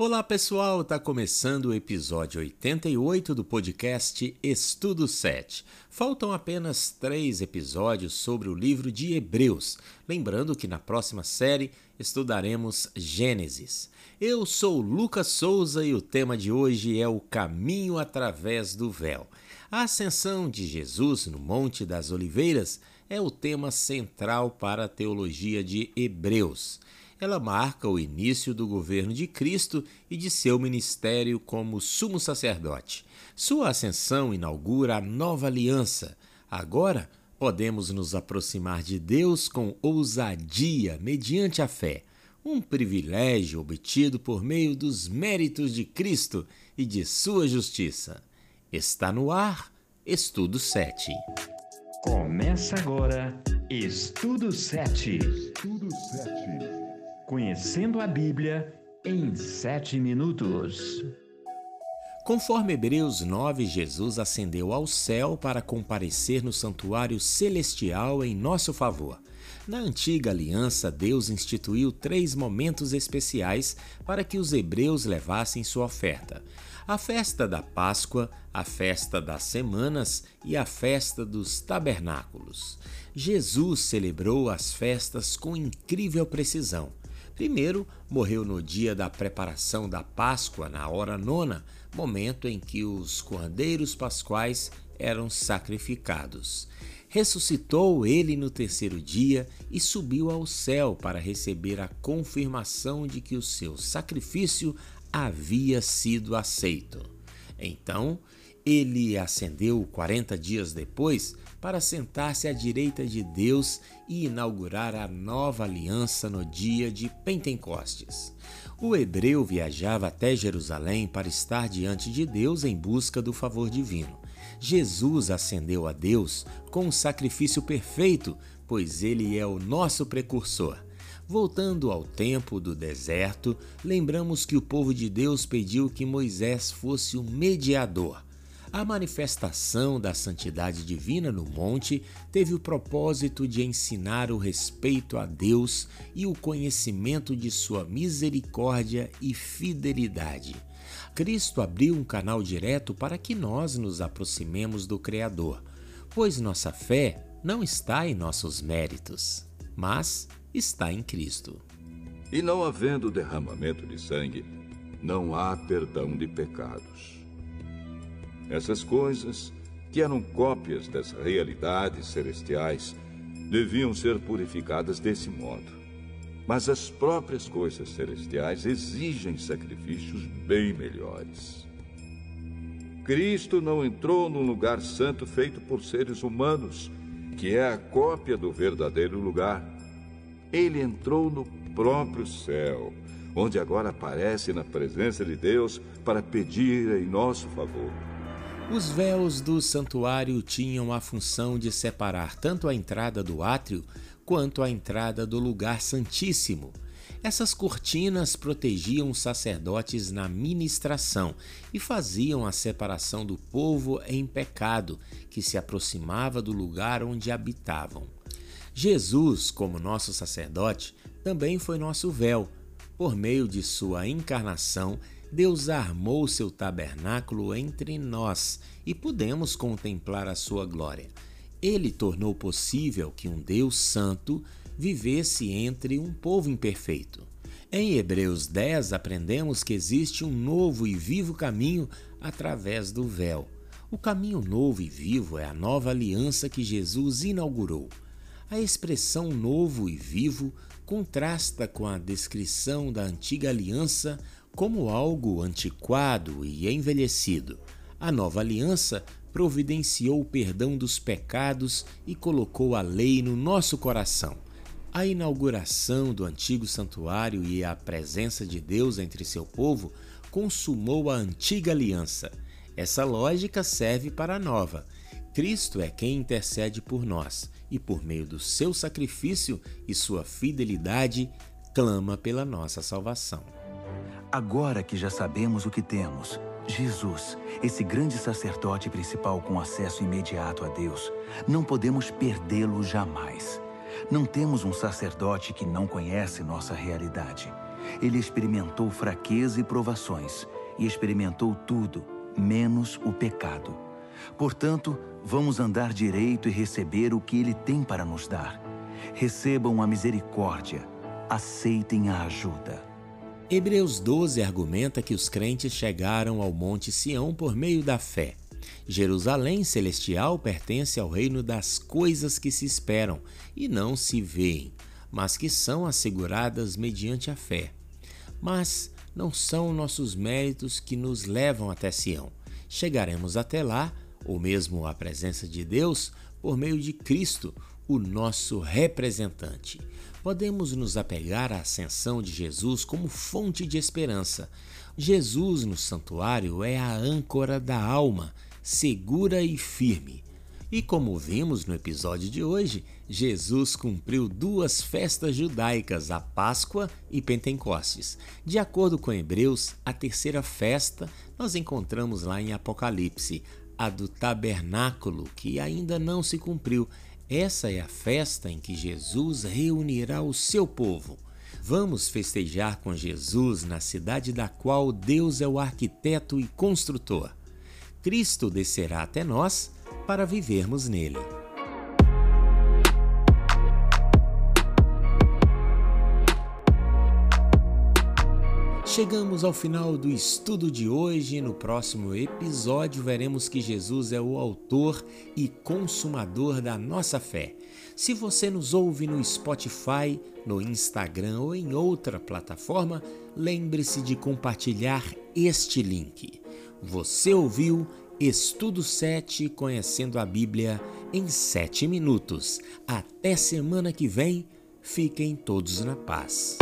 Olá pessoal, está começando o episódio 88 do podcast Estudo 7. Faltam apenas três episódios sobre o livro de Hebreus. Lembrando que na próxima série estudaremos Gênesis. Eu sou Lucas Souza e o tema de hoje é o caminho através do véu. A ascensão de Jesus no Monte das Oliveiras é o tema central para a teologia de Hebreus ela marca o início do governo de Cristo e de seu ministério como sumo sacerdote. Sua ascensão inaugura a nova aliança. Agora podemos nos aproximar de Deus com ousadia mediante a fé, um privilégio obtido por meio dos méritos de Cristo e de sua justiça. Está no ar, Estudo 7. Começa agora, Estudo 7. Estudo 7. Conhecendo a Bíblia em sete minutos. Conforme Hebreus 9, Jesus ascendeu ao céu para comparecer no santuário celestial em nosso favor. Na antiga aliança, Deus instituiu três momentos especiais para que os hebreus levassem sua oferta: a festa da Páscoa, a festa das semanas e a festa dos tabernáculos. Jesus celebrou as festas com incrível precisão. Primeiro, morreu no dia da preparação da Páscoa, na hora nona, momento em que os cordeiros pascuais eram sacrificados. Ressuscitou ele no terceiro dia e subiu ao céu para receber a confirmação de que o seu sacrifício havia sido aceito. Então, ele ascendeu 40 dias depois para sentar-se à direita de Deus e inaugurar a nova aliança no dia de Pentecostes. O hebreu viajava até Jerusalém para estar diante de Deus em busca do favor divino. Jesus ascendeu a Deus com um sacrifício perfeito, pois ele é o nosso precursor. Voltando ao tempo do deserto, lembramos que o povo de Deus pediu que Moisés fosse o mediador. A manifestação da santidade divina no monte teve o propósito de ensinar o respeito a Deus e o conhecimento de sua misericórdia e fidelidade. Cristo abriu um canal direto para que nós nos aproximemos do Criador, pois nossa fé não está em nossos méritos, mas está em Cristo. E não havendo derramamento de sangue, não há perdão de pecados. Essas coisas, que eram cópias das realidades celestiais, deviam ser purificadas desse modo. Mas as próprias coisas celestiais exigem sacrifícios bem melhores. Cristo não entrou num lugar santo feito por seres humanos, que é a cópia do verdadeiro lugar. Ele entrou no próprio céu, onde agora aparece na presença de Deus para pedir em nosso favor. Os véus do santuário tinham a função de separar tanto a entrada do átrio quanto a entrada do lugar santíssimo. Essas cortinas protegiam os sacerdotes na ministração e faziam a separação do povo em pecado que se aproximava do lugar onde habitavam. Jesus, como nosso sacerdote, também foi nosso véu. Por meio de sua encarnação, Deus armou seu tabernáculo entre nós e pudemos contemplar a sua glória. Ele tornou possível que um Deus santo vivesse entre um povo imperfeito. Em Hebreus 10 aprendemos que existe um novo e vivo caminho através do véu. O caminho novo e vivo é a nova aliança que Jesus inaugurou. A expressão novo e vivo contrasta com a descrição da antiga aliança como algo antiquado e envelhecido. A nova aliança providenciou o perdão dos pecados e colocou a lei no nosso coração. A inauguração do antigo santuário e a presença de Deus entre seu povo consumou a antiga aliança. Essa lógica serve para a nova. Cristo é quem intercede por nós e, por meio do seu sacrifício e sua fidelidade, clama pela nossa salvação. Agora que já sabemos o que temos, Jesus, esse grande sacerdote principal com acesso imediato a Deus, não podemos perdê-lo jamais. Não temos um sacerdote que não conhece nossa realidade. Ele experimentou fraqueza e provações, e experimentou tudo, menos o pecado. Portanto, vamos andar direito e receber o que ele tem para nos dar. Recebam a misericórdia, aceitem a ajuda. Hebreus 12 argumenta que os crentes chegaram ao Monte Sião por meio da fé. Jerusalém celestial pertence ao reino das coisas que se esperam e não se veem, mas que são asseguradas mediante a fé. Mas não são nossos méritos que nos levam até Sião. Chegaremos até lá, ou mesmo à presença de Deus, por meio de Cristo, o nosso representante. Podemos nos apegar à ascensão de Jesus como fonte de esperança. Jesus no santuário é a âncora da alma, segura e firme. E como vimos no episódio de hoje, Jesus cumpriu duas festas judaicas, a Páscoa e Pentecostes. De acordo com Hebreus, a terceira festa nós encontramos lá em Apocalipse, a do tabernáculo, que ainda não se cumpriu. Essa é a festa em que Jesus reunirá o seu povo. Vamos festejar com Jesus na cidade da qual Deus é o arquiteto e construtor. Cristo descerá até nós para vivermos nele. Chegamos ao final do estudo de hoje. No próximo episódio, veremos que Jesus é o autor e consumador da nossa fé. Se você nos ouve no Spotify, no Instagram ou em outra plataforma, lembre-se de compartilhar este link. Você ouviu Estudo 7 Conhecendo a Bíblia em 7 minutos. Até semana que vem. Fiquem todos na paz.